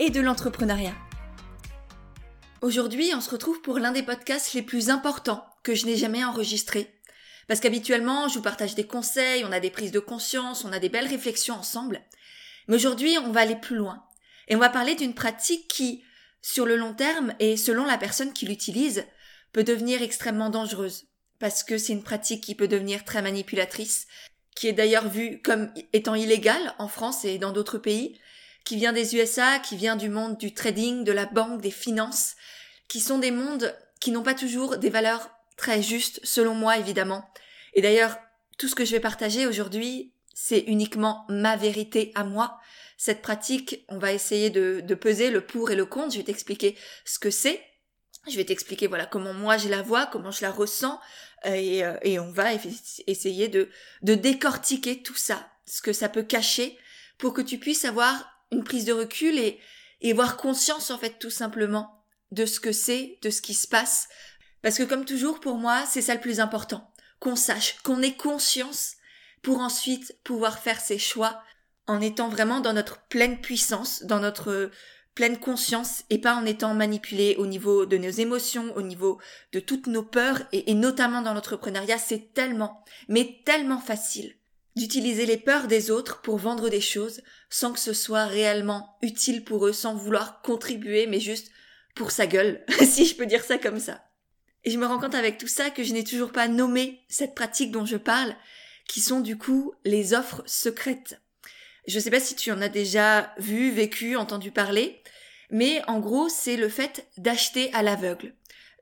et de l'entrepreneuriat. Aujourd'hui, on se retrouve pour l'un des podcasts les plus importants que je n'ai jamais enregistré. Parce qu'habituellement, je vous partage des conseils, on a des prises de conscience, on a des belles réflexions ensemble. Mais aujourd'hui, on va aller plus loin. Et on va parler d'une pratique qui, sur le long terme et selon la personne qui l'utilise, peut devenir extrêmement dangereuse. Parce que c'est une pratique qui peut devenir très manipulatrice, qui est d'ailleurs vue comme étant illégale en France et dans d'autres pays, qui vient des USA, qui vient du monde du trading, de la banque, des finances, qui sont des mondes qui n'ont pas toujours des valeurs très justes, selon moi évidemment. Et d'ailleurs, tout ce que je vais partager aujourd'hui, c'est uniquement ma vérité à moi. Cette pratique, on va essayer de, de peser le pour et le contre. Je vais t'expliquer ce que c'est. Je vais t'expliquer voilà comment moi je la vois, comment je la ressens, et, euh, et on va essayer de, de décortiquer tout ça, ce que ça peut cacher, pour que tu puisses avoir une prise de recul et, et voir conscience en fait tout simplement de ce que c'est, de ce qui se passe. Parce que comme toujours pour moi, c'est ça le plus important. Qu'on sache, qu'on ait conscience pour ensuite pouvoir faire ses choix en étant vraiment dans notre pleine puissance, dans notre pleine conscience et pas en étant manipulé au niveau de nos émotions, au niveau de toutes nos peurs et, et notamment dans l'entrepreneuriat, c'est tellement, mais tellement facile d'utiliser les peurs des autres pour vendre des choses sans que ce soit réellement utile pour eux, sans vouloir contribuer, mais juste pour sa gueule, si je peux dire ça comme ça. Et je me rends compte avec tout ça que je n'ai toujours pas nommé cette pratique dont je parle, qui sont du coup les offres secrètes. Je ne sais pas si tu en as déjà vu, vécu, entendu parler, mais en gros, c'est le fait d'acheter à l'aveugle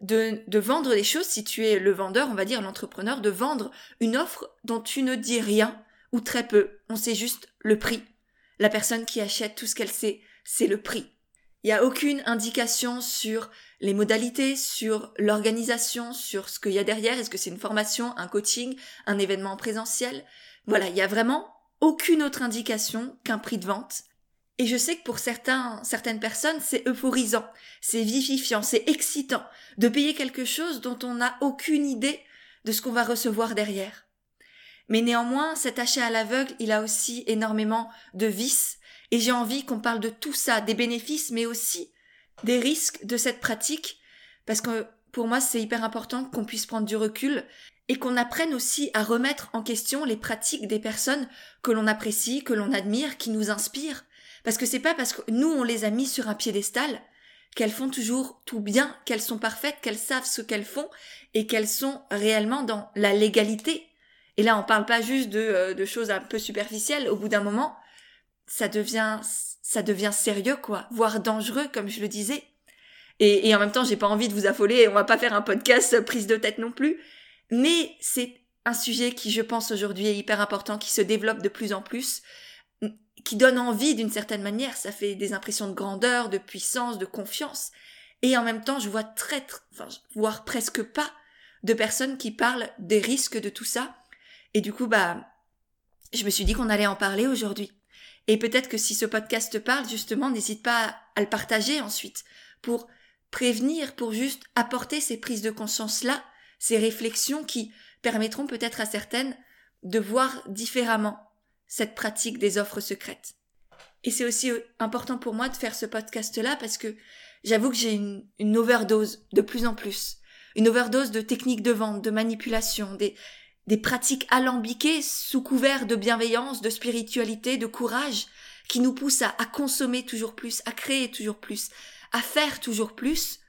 de, de vendre des choses, si tu es le vendeur, on va dire l'entrepreneur, de vendre une offre dont tu ne dis rien ou très peu. On sait juste le prix. La personne qui achète tout ce qu'elle sait, c'est le prix. Il n'y a aucune indication sur les modalités, sur l'organisation, sur ce qu'il y a derrière. Est-ce que c'est une formation, un coaching, un événement présentiel? Voilà, il y a vraiment aucune autre indication qu'un prix de vente. Et je sais que pour certains, certaines personnes, c'est euphorisant, c'est vivifiant, c'est excitant de payer quelque chose dont on n'a aucune idée de ce qu'on va recevoir derrière. Mais néanmoins, cet achat à l'aveugle, il a aussi énormément de vices, et j'ai envie qu'on parle de tout ça, des bénéfices, mais aussi des risques de cette pratique, parce que pour moi, c'est hyper important qu'on puisse prendre du recul et qu'on apprenne aussi à remettre en question les pratiques des personnes que l'on apprécie, que l'on admire, qui nous inspirent, parce que c'est pas parce que nous on les a mis sur un piédestal qu'elles font toujours tout bien, qu'elles sont parfaites, qu'elles savent ce qu'elles font et qu'elles sont réellement dans la légalité. Et là, on parle pas juste de, euh, de choses un peu superficielles. Au bout d'un moment, ça devient, ça devient sérieux, quoi, voire dangereux, comme je le disais. Et, et en même temps, j'ai pas envie de vous affoler. On va pas faire un podcast prise de tête non plus. Mais c'est un sujet qui, je pense, aujourd'hui est hyper important, qui se développe de plus en plus qui donne envie d'une certaine manière, ça fait des impressions de grandeur, de puissance, de confiance. Et en même temps, je vois très, enfin, voire presque pas de personnes qui parlent des risques de tout ça. Et du coup, bah, je me suis dit qu'on allait en parler aujourd'hui. Et peut-être que si ce podcast parle, justement, n'hésite pas à le partager ensuite pour prévenir, pour juste apporter ces prises de conscience-là, ces réflexions qui permettront peut-être à certaines de voir différemment cette pratique des offres secrètes. Et c'est aussi euh, important pour moi de faire ce podcast-là parce que j'avoue que j'ai une, overdose de plus en plus. Une overdose de techniques de vente, de manipulation, des, des pratiques alambiquées sous couvert de bienveillance, de spiritualité, de courage, qui nous poussent à, consommer toujours plus, à créer toujours plus, à faire toujours plus.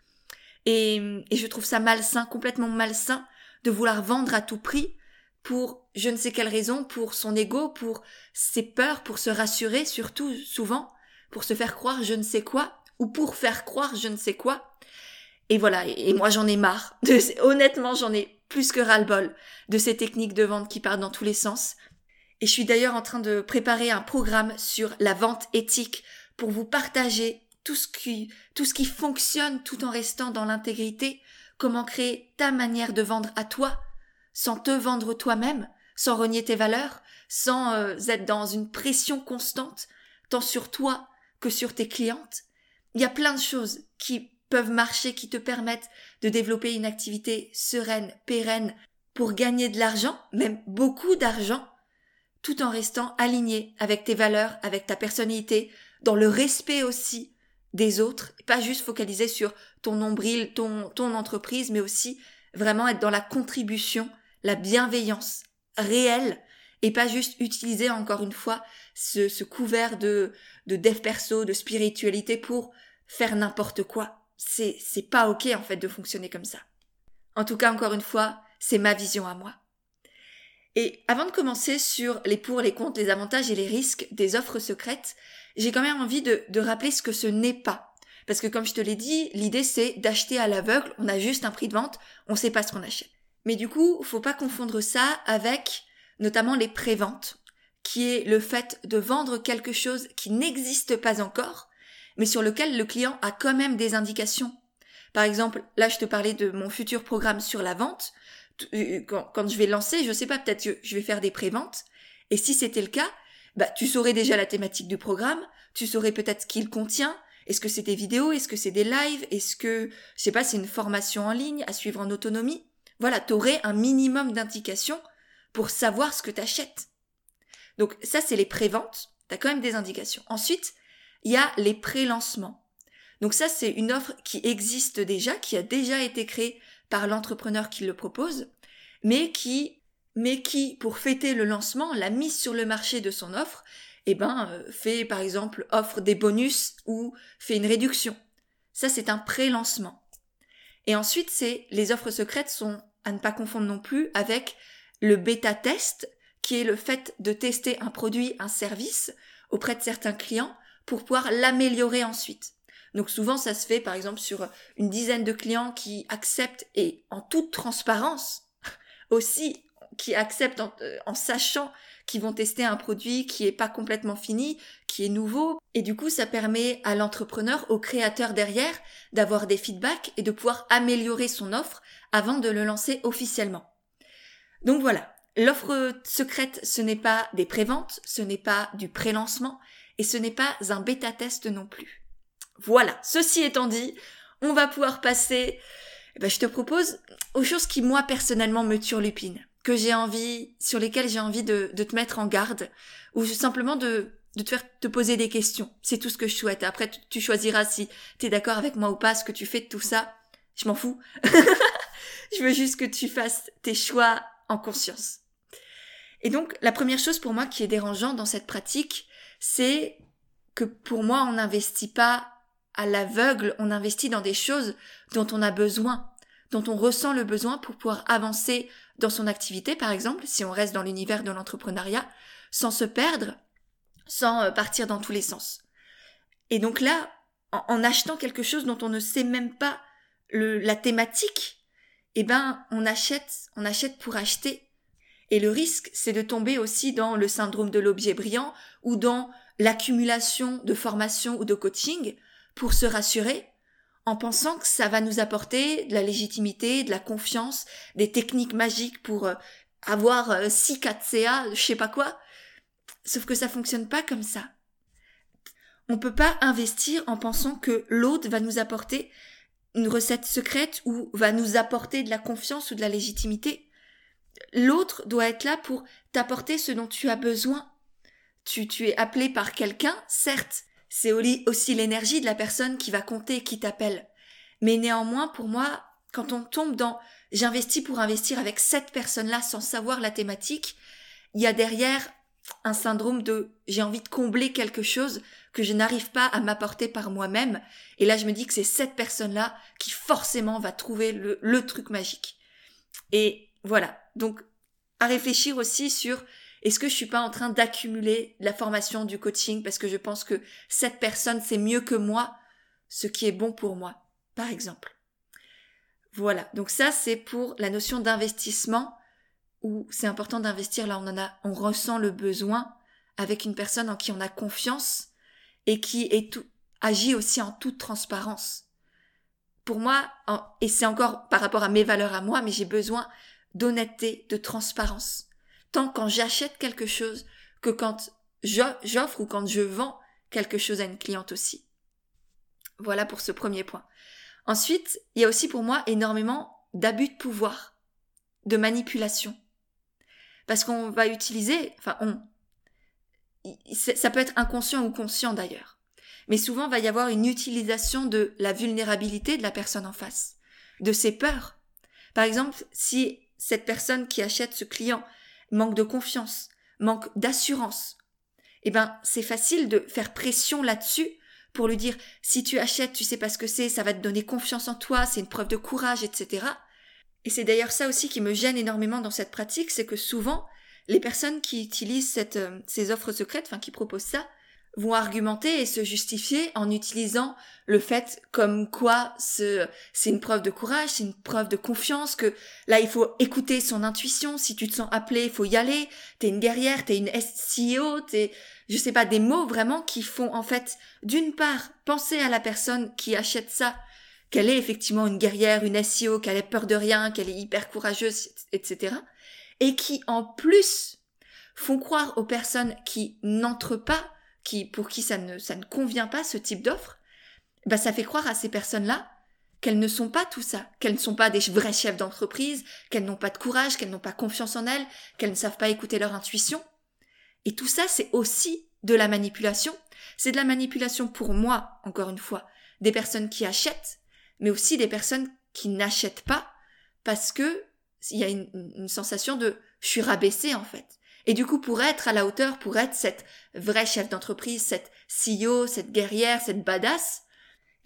Et, et je trouve ça malsain, complètement malsain, de vouloir vendre à tout prix pour je ne sais quelle raison, pour son ego, pour ses peurs, pour se rassurer, surtout souvent, pour se faire croire je ne sais quoi, ou pour faire croire je ne sais quoi. Et voilà, et moi j'en ai marre. honnêtement, j'en ai plus que ras-le-bol de ces techniques de vente qui partent dans tous les sens. Et je suis d'ailleurs en train de préparer un programme sur la vente éthique pour vous partager tout ce qui, tout ce qui fonctionne tout en restant dans l'intégrité, comment créer ta manière de vendre à toi, sans te vendre toi-même, sans renier tes valeurs, sans euh, être dans une pression constante, tant sur toi que sur tes clientes. Il y a plein de choses qui peuvent marcher, qui te permettent de développer une activité sereine, pérenne, pour gagner de l'argent, même beaucoup d'argent, tout en restant aligné avec tes valeurs, avec ta personnalité, dans le respect aussi des autres, pas juste focaliser sur ton nombril, ton, ton entreprise, mais aussi vraiment être dans la contribution, la bienveillance réelle, et pas juste utiliser encore une fois ce, ce couvert de, de dev perso, de spiritualité pour faire n'importe quoi. C'est, c'est pas ok en fait de fonctionner comme ça. En tout cas, encore une fois, c'est ma vision à moi. Et avant de commencer sur les pour, les contre, les avantages et les risques des offres secrètes, j'ai quand même envie de, de rappeler ce que ce n'est pas. Parce que comme je te l'ai dit, l'idée c'est d'acheter à l'aveugle, on a juste un prix de vente, on sait pas ce qu'on achète. Mais du coup, faut pas confondre ça avec notamment les préventes, qui est le fait de vendre quelque chose qui n'existe pas encore, mais sur lequel le client a quand même des indications. Par exemple, là je te parlais de mon futur programme sur la vente. Euh, quand, je vais lancer, je sais pas, peut-être que je vais faire des préventes. Et si c'était le cas, bah, tu saurais déjà la thématique du programme, tu saurais peut-être ce qu'il contient, est-ce que c'est des vidéos, est-ce que c'est des lives, est-ce que, je sais pas, c'est une formation en ligne à suivre en autonomie? Voilà, tu aurais un minimum d'indications pour savoir ce que tu achètes. Donc ça, c'est les préventes, tu as quand même des indications. Ensuite, il y a les pré-lancements. Donc ça, c'est une offre qui existe déjà, qui a déjà été créée par l'entrepreneur qui le propose, mais qui, mais qui, pour fêter le lancement, la mise sur le marché de son offre, eh ben, euh, fait par exemple offre des bonus ou fait une réduction. Ça, c'est un pré-lancement. Et ensuite, c'est les offres secrètes sont à ne pas confondre non plus avec le bêta test, qui est le fait de tester un produit, un service auprès de certains clients pour pouvoir l'améliorer ensuite. Donc souvent, ça se fait par exemple sur une dizaine de clients qui acceptent et en toute transparence aussi, qui acceptent en, euh, sachant qu'ils vont tester un produit qui est pas complètement fini, qui est nouveau. Et du coup, ça permet à l'entrepreneur, au créateur derrière, d'avoir des feedbacks et de pouvoir améliorer son offre avant de le lancer officiellement. Donc voilà. L'offre secrète, ce n'est pas des préventes, ce n'est pas du pré-lancement, et ce n'est pas un bêta-test non plus. Voilà, ceci étant dit, on va pouvoir passer, eh ben, je te propose, aux choses qui moi personnellement me turlupinent, que j'ai envie, sur lesquelles j'ai envie de, te mettre en garde, ou simplement de, te faire te poser des questions. C'est tout ce que je souhaite. Après, tu, choisiras si tu es d'accord avec moi ou pas, ce que tu fais de tout ça. Je m'en fous. je veux juste que tu fasses tes choix en conscience. Et donc, la première chose pour moi qui est dérangeante dans cette pratique, c'est que pour moi, on n'investit pas à l'aveugle, on investit dans des choses dont on a besoin, dont on ressent le besoin pour pouvoir avancer dans son activité, par exemple, si on reste dans l'univers de l'entrepreneuriat, sans se perdre, sans euh, partir dans tous les sens. Et donc là, en, achetant quelque chose dont on ne sait même pas le, la thématique, eh ben, on achète, on achète pour acheter. Et le risque, c'est de tomber aussi dans le syndrome de l'objet brillant ou dans l'accumulation de formation ou de coaching pour se rassurer en pensant que ça va nous apporter de la légitimité, de la confiance, des techniques magiques pour euh, avoir 6 4 CA, je sais pas quoi. Sauf que ça fonctionne pas comme ça. On peut pas investir en pensant que l'autre va nous apporter une recette secrète ou va nous apporter de la confiance ou de la légitimité. L'autre doit être là pour t'apporter ce dont tu as besoin. Tu, tu es appelé par quelqu'un, certes, c'est aussi l'énergie de la personne qui va compter, qui t'appelle. Mais néanmoins, pour moi, quand on tombe dans j'investis pour investir avec cette personne-là sans savoir la thématique, il y a derrière un syndrome de j'ai envie de combler quelque chose que je n'arrive pas à m'apporter par moi-même. Et là, je me dis que c'est cette personne-là qui forcément va trouver le, le truc magique. Et voilà. Donc, à réfléchir aussi sur est-ce que je suis pas en train d'accumuler la formation du coaching parce que je pense que cette personne sait mieux que moi ce qui est bon pour moi, par exemple. Voilà. Donc ça, c'est pour la notion d'investissement où c'est important d'investir là, on en a, on ressent le besoin avec une personne en qui on a confiance et qui est tout, agit aussi en toute transparence. Pour moi, et c'est encore par rapport à mes valeurs à moi, mais j'ai besoin d'honnêteté, de transparence. Tant quand j'achète quelque chose que quand j'offre ou quand je vends quelque chose à une cliente aussi. Voilà pour ce premier point. Ensuite, il y a aussi pour moi énormément d'abus de pouvoir, de manipulation. Parce qu'on va utiliser, enfin on, ça peut être inconscient ou conscient d'ailleurs. Mais souvent, va y avoir une utilisation de la vulnérabilité de la personne en face, de ses peurs. Par exemple, si cette personne qui achète ce client manque de confiance, manque d'assurance, eh ben, c'est facile de faire pression là-dessus pour lui dire si tu achètes, tu sais pas ce que c'est, ça va te donner confiance en toi, c'est une preuve de courage, etc. Et c'est d'ailleurs ça aussi qui me gêne énormément dans cette pratique, c'est que souvent, les personnes qui utilisent euh, ces offres secrètes, enfin qui proposent ça, vont argumenter et se justifier en utilisant le fait comme quoi c'est une preuve de courage, c'est une preuve de confiance, que là il faut écouter son intuition, si tu te sens appelé, il faut y aller, t'es une guerrière, t'es une SEO, t'es, je sais pas, des mots vraiment qui font en fait, d'une part, penser à la personne qui achète ça, qu'elle est effectivement une guerrière, une SEO, qu'elle ait peur de rien, qu'elle est hyper courageuse, etc. Et qui en plus font croire aux personnes qui n'entrent pas qui, pour qui ça ne, ça ne convient pas ce type d'offre, bah ça fait croire à ces personnes-là qu'elles ne sont pas tout ça, qu'elles ne sont pas des vrais chefs d'entreprise, qu'elles n'ont pas de courage, qu'elles n'ont pas confiance en elles, qu'elles ne savent pas écouter leur intuition. Et tout ça, c'est aussi de la manipulation. C'est de la manipulation pour moi, encore une fois, des personnes qui achètent, mais aussi des personnes qui n'achètent pas parce que il y a une, une sensation de je suis rabaissée en fait. Et du coup, pour être à la hauteur, pour être cette vraie chef d'entreprise, cette CEO, cette guerrière, cette badass,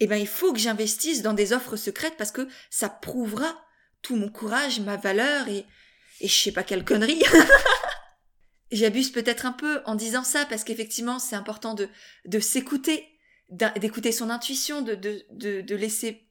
eh ben, il faut que j'investisse dans des offres secrètes parce que ça prouvera tout mon courage, ma valeur et, et je sais pas quelle connerie. J'abuse peut-être un peu en disant ça parce qu'effectivement, c'est important de, de s'écouter, d'écouter son intuition, de, de, de, de laisser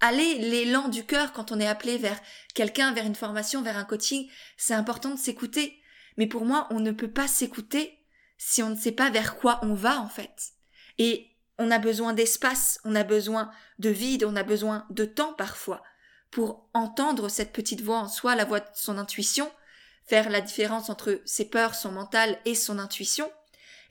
aller l'élan du cœur quand on est appelé vers quelqu'un, vers une formation, vers un coaching. C'est important de s'écouter mais pour moi, on ne peut pas s'écouter si on ne sait pas vers quoi on va, en fait. Et on a besoin d'espace, on a besoin de vide, on a besoin de temps parfois pour entendre cette petite voix en soi, la voix de son intuition, faire la différence entre ses peurs, son mental et son intuition.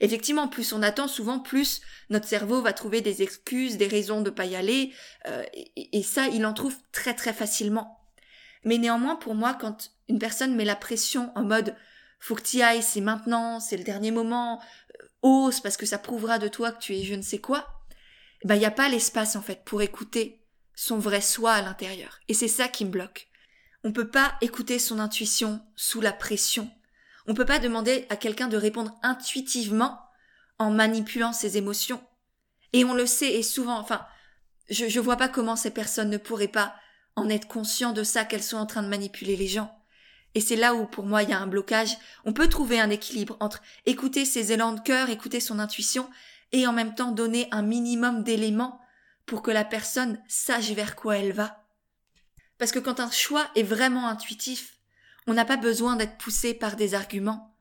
Effectivement, plus on attend, souvent plus notre cerveau va trouver des excuses, des raisons de pas y aller, euh, et, ça, il en trouve très très facilement. Mais néanmoins, pour moi, quand une personne met la pression en mode faut que tu ailles, c'est maintenant, c'est le dernier moment, euh, ose parce que ça prouvera de toi que tu es je ne sais quoi, ben il n'y a pas l'espace en fait pour écouter son vrai soi à l'intérieur. Et c'est ça qui me bloque. On peut pas écouter son intuition sous la pression. On peut pas demander à quelqu'un de répondre intuitivement en manipulant ses émotions. Et on le sait, et souvent, enfin, je, je vois pas comment ces personnes ne pourraient pas en être conscients de ça qu'elles sont en train de manipuler les gens. Et c'est là où pour moi il y a un blocage. On peut trouver un équilibre entre écouter ses élans de cœur, écouter son intuition, et en même temps donner un minimum d'éléments pour que la personne sache vers quoi elle va. Parce que quand un choix est vraiment intuitif, on n'a pas besoin d'être poussé par des arguments.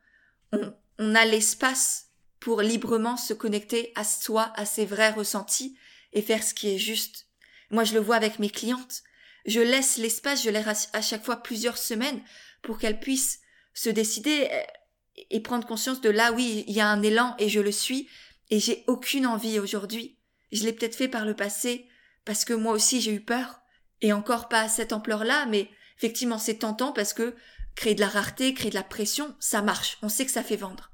On, a l'espace pour librement se connecter à soi, à ses vrais ressentis et faire ce qui est juste. Moi, je le vois avec mes clientes. Je laisse l'espace, je laisse à chaque fois plusieurs semaines pour qu'elle puisse se décider euh, et prendre conscience de là, oui, il y a un élan et je le suis et j'ai aucune envie aujourd'hui. Je l'ai peut-être fait par le passé parce que moi aussi j'ai eu peur et encore pas à cette ampleur-là, mais effectivement c'est tentant parce que créer de la rareté, créer de la pression, ça marche. On sait que ça fait vendre.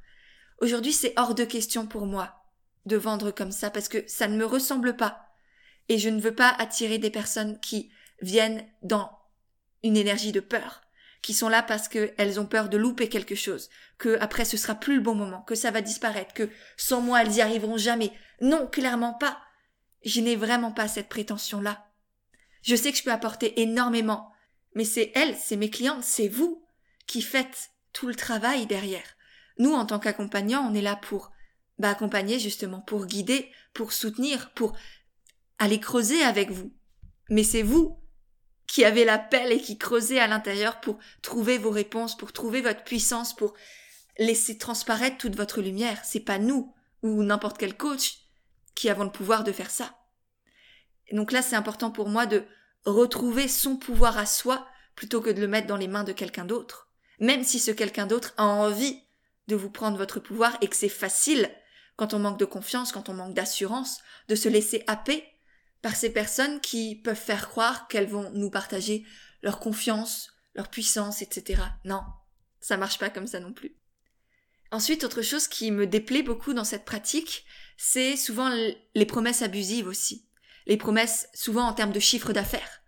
Aujourd'hui, c'est hors de question pour moi de vendre comme ça parce que ça ne me ressemble pas. Et je ne veux pas attirer des personnes qui viennent dans une énergie de peur qui sont là parce qu'elles ont peur de louper quelque chose, que après ce sera plus le bon moment, que ça va disparaître, que sans moi elles y arriveront jamais. Non, clairement pas. Je n'ai vraiment pas cette prétention-là. Je sais que je peux apporter énormément, mais c'est elles, c'est mes clientes, c'est vous qui faites tout le travail derrière. Nous, en tant qu'accompagnants, on est là pour bah, accompagner justement, pour guider, pour soutenir, pour aller creuser avec vous. Mais c'est vous qui avait la pelle et qui creusait à l'intérieur pour trouver vos réponses, pour trouver votre puissance, pour laisser transparaître toute votre lumière. C'est pas nous ou n'importe quel coach qui avons le pouvoir de faire ça. Donc là, c'est important pour moi de retrouver son pouvoir à soi plutôt que de le mettre dans les mains de quelqu'un d'autre. Même si ce quelqu'un d'autre a envie de vous prendre votre pouvoir et que c'est facile, quand on manque de confiance, quand on manque d'assurance, de se laisser happer par ces personnes qui peuvent faire croire qu'elles vont nous partager leur confiance, leur puissance, etc. Non, ça marche pas comme ça non plus. Ensuite, autre chose qui me déplaît beaucoup dans cette pratique, c'est souvent les promesses abusives aussi. Les promesses souvent en termes de chiffre d'affaires.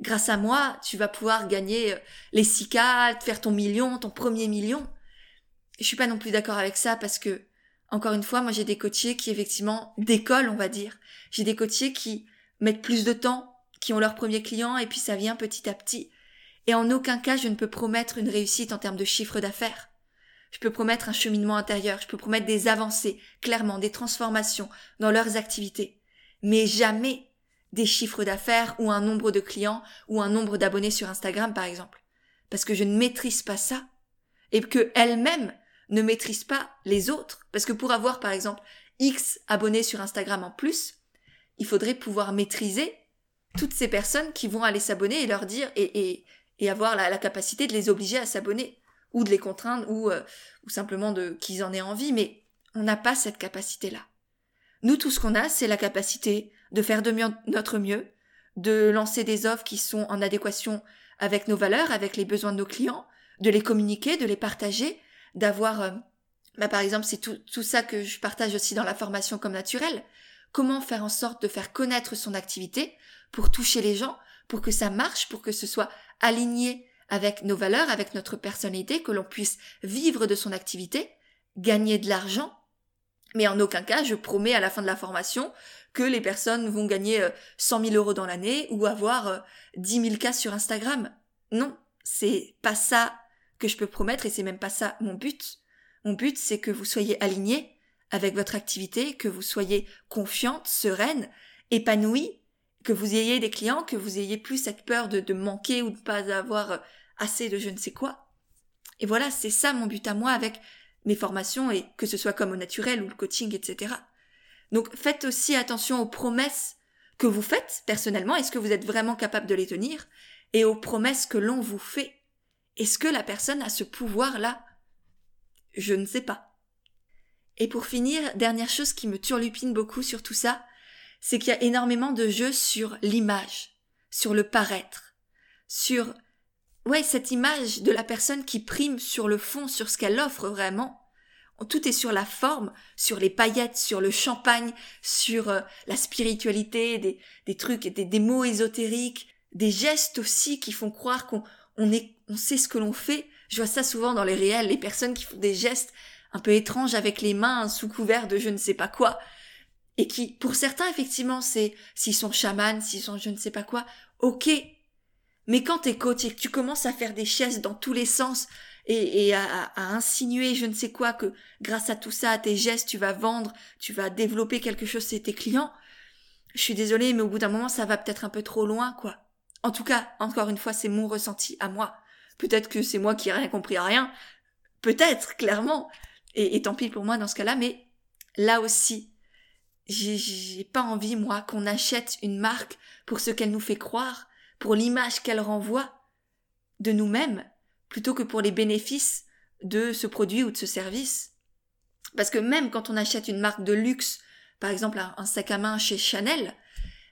Grâce à moi, tu vas pouvoir gagner euh, les 6K, faire ton million, ton premier million. Je suis pas non plus d'accord avec ça parce que, encore une fois, moi j'ai des coachés qui effectivement décollent, on va dire. J'ai des coachés qui mettent plus de temps, qui ont leur premier client et puis ça vient petit à petit. Et en aucun cas je ne peux promettre une réussite en termes de chiffre d'affaires. Je peux promettre un cheminement intérieur, je peux promettre des avancées, clairement, des transformations dans leurs activités. Mais jamais des chiffres d'affaires ou un nombre de clients ou un nombre d'abonnés sur Instagram, par exemple. Parce que je ne maîtrise pas ça. Et que elles-mêmes ne maîtrisent pas les autres. Parce que pour avoir, par exemple, X abonnés sur Instagram en plus, il faudrait pouvoir maîtriser toutes ces personnes qui vont aller s'abonner et leur dire et, avoir la, capacité de les obliger à s'abonner ou de les contraindre ou, euh, simplement de qu'ils en aient envie. Mais on n'a pas cette capacité là nous tout ce qu'on a c'est la capacité de faire de mieux, notre mieux de lancer des offres qui sont en adéquation avec nos valeurs avec les besoins de nos clients de les communiquer de les partager d'avoir euh, bah par exemple c'est tout, tout ça que je partage aussi dans la formation comme naturelle comment faire en sorte de faire connaître son activité pour toucher les gens, pour que ça marche, pour que ce soit aligné avec nos valeurs, avec notre personnalité, que l'on puisse vivre de son activité, gagner de l'argent. Mais en aucun cas, je promets à la fin de la formation que les personnes vont gagner 100 euh, 000 euros dans l'année ou avoir 10 euh, 000 cas sur Instagram. Non, c'est pas ça que je peux promettre et c'est même pas ça mon but. Mon but, c'est que vous soyez alignés avec votre activité, que vous soyez confiante, sereine, épanouie, que vous ayez des clients, que vous ayez plus cette peur de, manquer ou de pas avoir euh, assez de je ne sais quoi. Et voilà, c'est ça mon but à moi avec mes formations et que ce soit comme au naturel ou le coaching, etc. Donc faites aussi attention aux promesses que vous faites personnellement. Est-ce que vous êtes vraiment capable de les tenir? Et aux promesses que l'on vous fait. Est-ce que la personne a ce pouvoir-là? Je ne sais pas. Et pour finir, dernière chose qui me turlupine beaucoup sur tout ça, c'est qu'il y a énormément de jeux sur l'image, sur le paraître, sur ouais, cette image de la personne qui prime sur le fond, sur ce qu'elle offre vraiment. Tout est sur la forme, sur les paillettes, sur le champagne, sur euh, la spiritualité, des, des trucs, des, des mots ésotériques, des gestes aussi qui font croire qu'on on on sait ce que l'on fait. Je vois ça souvent dans les réels, les personnes qui font des gestes un peu étrange avec les mains sous couvert de je ne sais pas quoi. Et qui, pour certains, effectivement, c'est s'ils sont chamans, s'ils sont je ne sais pas quoi, ok. Mais quand t'es coach et que tu commences à faire des chaises dans tous les sens et, à, insinuer je ne sais quoi que grâce à tout ça, à tes gestes, tu vas vendre, tu vas développer quelque chose chez tes clients, je suis désolée, mais au bout d'un moment, ça va peut-être un peu trop loin, quoi. En tout cas, encore une fois, c'est mon ressenti à moi. Peut-être que c'est moi qui ai rien compris à rien. Peut-être, clairement. Et, tant pis pour moi dans ce cas-là, mais là aussi, j'ai pas envie, moi, qu'on achète une marque pour ce qu'elle nous fait croire, pour l'image qu'elle renvoie de nous-mêmes, plutôt que pour les bénéfices de ce produit ou de ce service. Parce que même quand on achète une marque de luxe, par exemple un sac à main chez Chanel,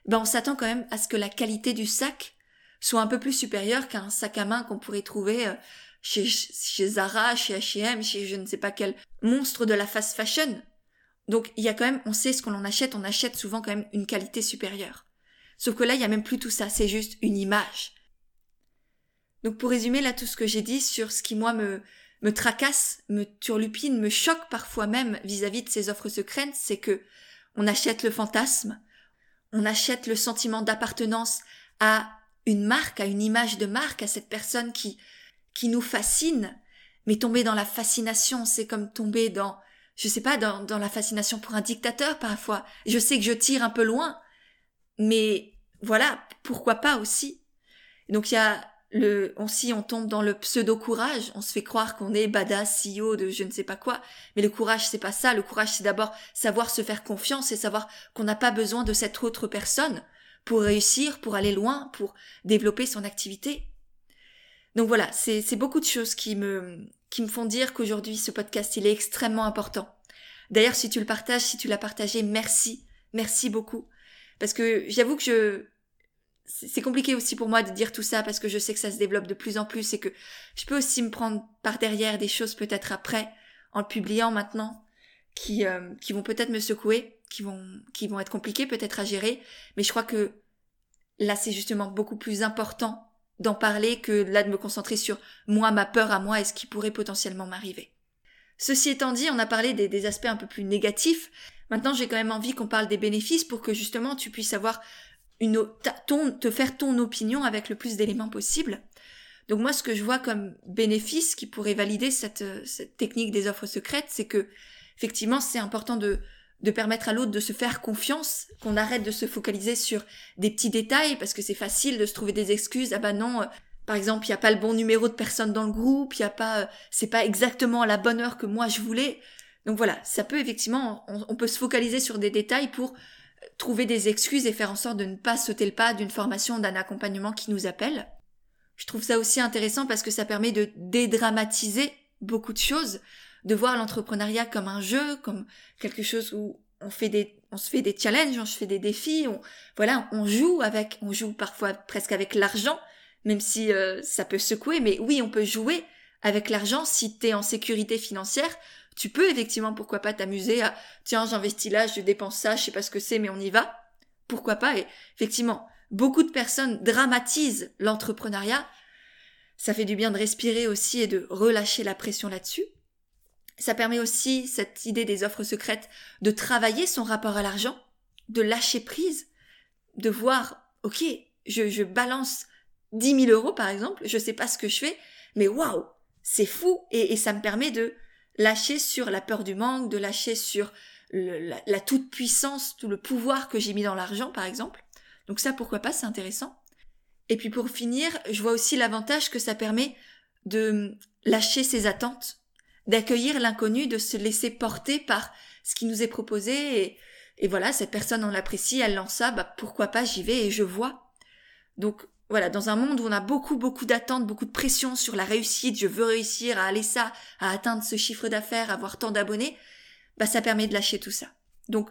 ben on s'attend quand même à ce que la qualité du sac soit un peu plus supérieure qu'un sac à main qu'on pourrait trouver euh, chez, chez Zara, chez H&M, chez je ne sais pas quel monstre de la fast fashion. Donc il y a quand même, on sait ce qu'on en achète, on achète souvent quand même une qualité supérieure. Sauf que là, il y a même plus tout ça, c'est juste une image. Donc pour résumer là tout ce que j'ai dit sur ce qui moi me me tracasse, me turlupine, me choque parfois même vis-à-vis de ces offres secrètes, c'est que on achète le fantasme, on achète le sentiment d'appartenance à une marque, à une image de marque, à cette personne qui qui nous fascine, mais tomber dans la fascination, c'est comme tomber dans, je sais pas, dans, dans la fascination pour un dictateur parfois. Je sais que je tire un peu loin, mais voilà, pourquoi pas aussi. Donc il y a le, on, si on tombe dans le pseudo courage, on se fait croire qu'on est badass, CEO de je ne sais pas quoi, mais le courage c'est pas ça. Le courage c'est d'abord savoir se faire confiance et savoir qu'on n'a pas besoin de cette autre personne pour réussir, pour aller loin, pour développer son activité. Donc voilà, c'est beaucoup de choses qui me, qui me font dire qu'aujourd'hui ce podcast il est extrêmement important. D'ailleurs, si tu le partages, si tu l'as partagé, merci, merci beaucoup. Parce que j'avoue que je, c'est compliqué aussi pour moi de dire tout ça parce que je sais que ça se développe de plus en plus et que je peux aussi me prendre par derrière des choses peut-être après en le publiant maintenant qui euh, qui vont peut-être me secouer, qui vont qui vont être compliquées peut-être à gérer, mais je crois que là c'est justement beaucoup plus important d'en parler que là de me concentrer sur moi, ma peur à moi et ce qui pourrait potentiellement m'arriver. Ceci étant dit, on a parlé des, aspects un peu plus négatifs. Maintenant, j'ai quand même envie qu'on parle des bénéfices pour que justement tu puisses avoir une, ton, te faire ton opinion avec le plus d'éléments possible. Donc moi, ce que je vois comme bénéfice qui pourrait valider cette, cette technique des offres secrètes, c'est que effectivement, c'est important de, de permettre à l'autre de se faire confiance, qu'on arrête de se focaliser sur des petits détails, parce que c'est facile de se trouver des excuses. Ah bah non, euh, par exemple, il n'y a pas le bon numéro de personne dans le groupe, il y a pas, euh, c'est pas exactement à la bonne heure que moi je voulais. Donc voilà, ça peut effectivement, on peut se focaliser sur des détails pour trouver des excuses et faire en sorte de ne pas sauter le pas d'une formation, d'un accompagnement qui nous appelle. Je trouve ça aussi intéressant parce que ça permet de dédramatiser beaucoup de choses, de voir l'entrepreneuriat comme un jeu, comme quelque chose où on fait des, on se fait des challenges, on se fait des défis, on, voilà, on joue avec, on joue parfois presque avec l'argent, même si euh, ça peut secouer, mais oui, on peut jouer avec l'argent si tu es en sécurité financière, tu peux effectivement, pourquoi pas, t'amuser à tiens, j'investis là, je dépense ça, je sais pas ce que c'est, mais on y va. Pourquoi pas? Et effectivement, beaucoup de personnes dramatisent l'entrepreneuriat. Ça fait du bien de respirer aussi et de relâcher la pression là-dessus. Ça permet aussi, cette idée des offres secrètes, de travailler son rapport à l'argent, de lâcher prise, de voir, ok, je, je balance 10 000 euros par exemple, je sais pas ce que je fais, mais waouh, c'est fou et, ça me permet de lâcher sur la peur du manque, de lâcher sur la, toute-puissance, tout le pouvoir que j'ai mis dans l'argent, par exemple. Donc ça, pourquoi pas, c'est intéressant. Et puis pour finir, je vois aussi l'avantage que ça permet de lâcher ses attentes, d'accueillir l'inconnu, de se laisser porter par ce qui nous est proposé et, et voilà, cette personne on l'apprécie, elle lance ça, bah pourquoi pas, j'y vais et je vois. Donc voilà, dans un monde où on a beaucoup, beaucoup d'attentes, beaucoup de pression sur la réussite, je veux réussir à aller ça, à atteindre ce chiffre d'affaires, avoir tant d'abonnés, bah ça permet de lâcher tout ça. Donc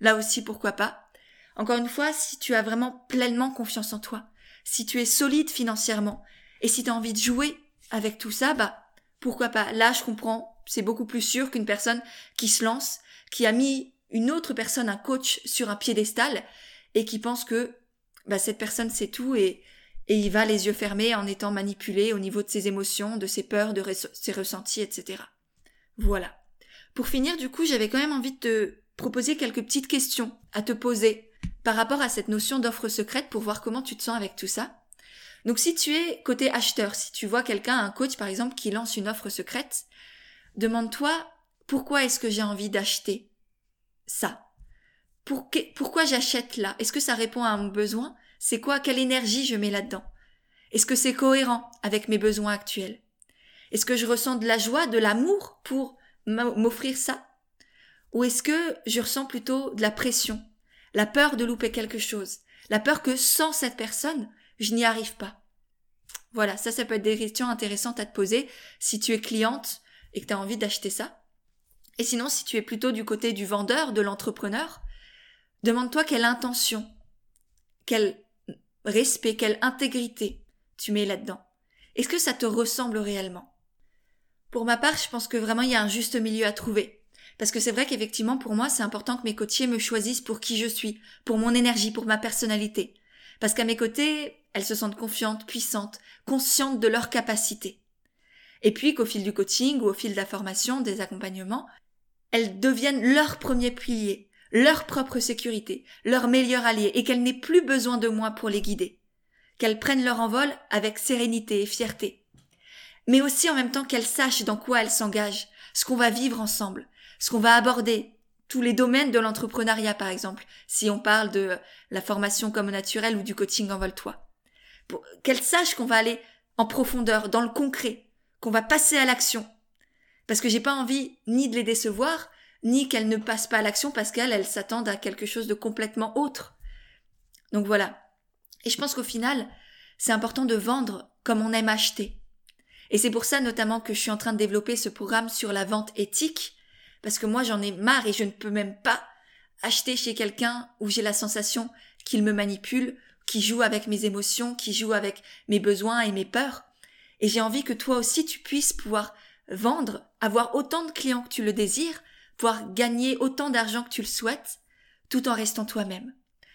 là aussi, pourquoi pas. Encore une fois, si tu as vraiment pleinement confiance en toi, si tu es solide financièrement, et si tu as envie de jouer avec tout ça, bah pourquoi pas. Là, je comprends, c'est beaucoup plus sûr qu'une personne qui se lance, qui a mis une autre personne, un coach, sur un piédestal, et qui pense que bah, cette personne sait tout et, et il va les yeux fermés en étant manipulé au niveau de ses émotions, de ses peurs, de ses ressentis, etc. Voilà. Pour finir, du coup, j'avais quand même envie de te proposer quelques petites questions à te poser par rapport à cette notion d'offre secrète pour voir comment tu te sens avec tout ça. Donc si tu es côté acheteur, si tu vois quelqu'un, un coach par exemple, qui lance une offre secrète, demande-toi pourquoi est-ce que j'ai envie d'acheter ça? Pourquoi j'achète là? Est-ce que ça répond à mon besoin? C'est quoi Quelle énergie je mets là-dedans? Est-ce que c'est cohérent avec mes besoins actuels? Est-ce que je ressens de la joie, de l'amour pour m'offrir ça? Ou est-ce que je ressens plutôt de la pression, la peur de louper quelque chose, la peur que sans cette personne, je n'y arrive pas Voilà, ça, ça peut être des questions intéressantes à te poser si tu es cliente et que tu as envie d'acheter ça. Et sinon, si tu es plutôt du côté du vendeur, de l'entrepreneur, demande-toi quelle intention, quelle respect, quelle intégrité tu mets là-dedans Est-ce que ça te ressemble réellement? Pour ma part, je pense que vraiment il y a un juste milieu à trouver. Parce que c'est vrai qu'effectivement, pour moi, c'est important que mes coachés me choisissent pour qui je suis, pour mon énergie, pour ma personnalité. Parce qu'à mes côtés, elles se sentent confiantes, puissantes, conscientes de leurs capacités. Et puis qu'au fil du coaching ou au fil de la formation, des accompagnements, elles deviennent leur premier pilier, leur propre sécurité, leur meilleur allié, et qu'elles n'aient plus besoin de moi pour les guider. Qu'elles prennent leur envol avec sérénité et fierté. Mais aussi en même temps qu'elles sachent dans quoi elles s'engagent, ce qu'on va vivre ensemble, ce qu'on va aborder, tous les domaines de l'entrepreneuriat par exemple, si on parle de la formation comme naturelle ou du coaching en vol-toi. Qu'elles sachent qu'on va aller en profondeur, dans le concret, qu'on va passer à l'action. Parce que j'ai pas envie ni de les décevoir, ni qu'elles ne passent pas à l'action parce qu'elles, elles s'attendent à quelque chose de complètement autre. Donc voilà. Et je pense qu'au final, c'est important de vendre comme on aime acheter. Et c'est pour ça notamment que je suis en train de développer ce programme sur la vente éthique, parce que moi j'en ai marre et je ne peux même pas acheter chez quelqu'un où j'ai la sensation qu'il me manipule, qui joue avec mes émotions, qui joue avec mes besoins et mes peurs. Et j'ai envie que toi aussi tu puisses pouvoir vendre, avoir autant de clients que tu le désires, pouvoir gagner autant d'argent que tu le souhaites, tout en restant toi-même,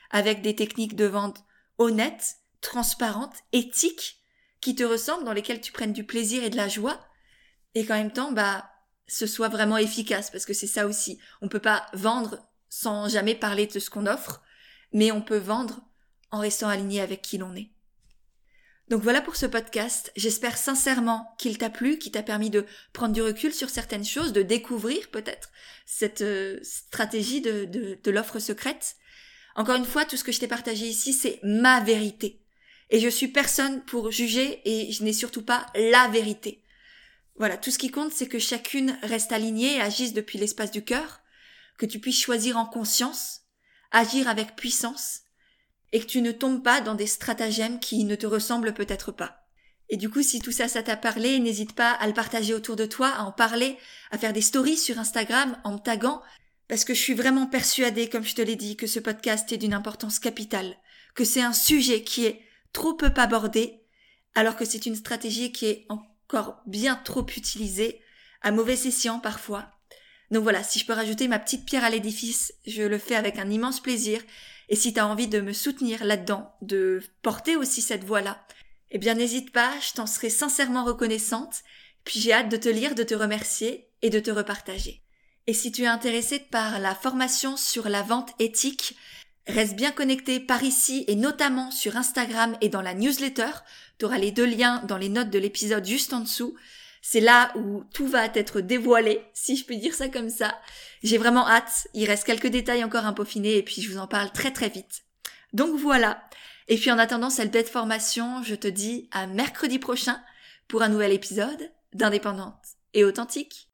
avec des techniques de vente honnêtes, transparentes, éthiques, qui te ressemblent, dans lesquelles tu prennes du plaisir et de la joie, et qu'en même temps, bah, ce soit vraiment efficace, parce que c'est ça aussi. On peut pas vendre sans jamais parler de ce qu'on offre, mais on peut vendre en restant aligné avec qui l'on est. Donc voilà pour ce podcast. J'espère sincèrement qu'il t'a plu, qu'il t'a permis de prendre du recul sur certaines choses, de découvrir peut-être cette euh, stratégie de, de, de l'offre secrète. Encore une fois, tout ce que je t'ai partagé ici, c'est ma vérité. Et je suis personne pour juger et je n'ai surtout pas la vérité. Voilà, tout ce qui compte, c'est que chacune reste alignée et agisse depuis l'espace du cœur, que tu puisses choisir en conscience, agir avec puissance, et que tu ne tombes pas dans des stratagèmes qui ne te ressemblent peut-être pas. Et du coup, si tout ça, ça t'a parlé, n'hésite pas à le partager autour de toi, à en parler, à faire des stories sur Instagram en me taguant, parce que je suis vraiment persuadée, comme je te l'ai dit, que ce podcast est d'une importance capitale, que c'est un sujet qui est trop peu abordé, alors que c'est une stratégie qui est encore bien trop utilisée, à mauvais escient parfois. Donc voilà, si je peux rajouter ma petite pierre à l'édifice, je le fais avec un immense plaisir, et si tu as envie de me soutenir là-dedans, de porter aussi cette voix-là, eh bien n'hésite pas, je t'en serai sincèrement reconnaissante, puis j'ai hâte de te lire, de te remercier et de te repartager. Et si tu es intéressé par la formation sur la vente éthique, reste bien connecté par ici et notamment sur Instagram et dans la newsletter. Tu auras les deux liens dans les notes de l'épisode juste en dessous. C'est là où tout va être dévoilé, si je peux dire ça comme ça. J'ai vraiment hâte. Il reste quelques détails encore à peaufiner et puis je vous en parle très très vite. Donc voilà. Et puis en attendant cette bête formation, je te dis à mercredi prochain pour un nouvel épisode d'Indépendante et authentique.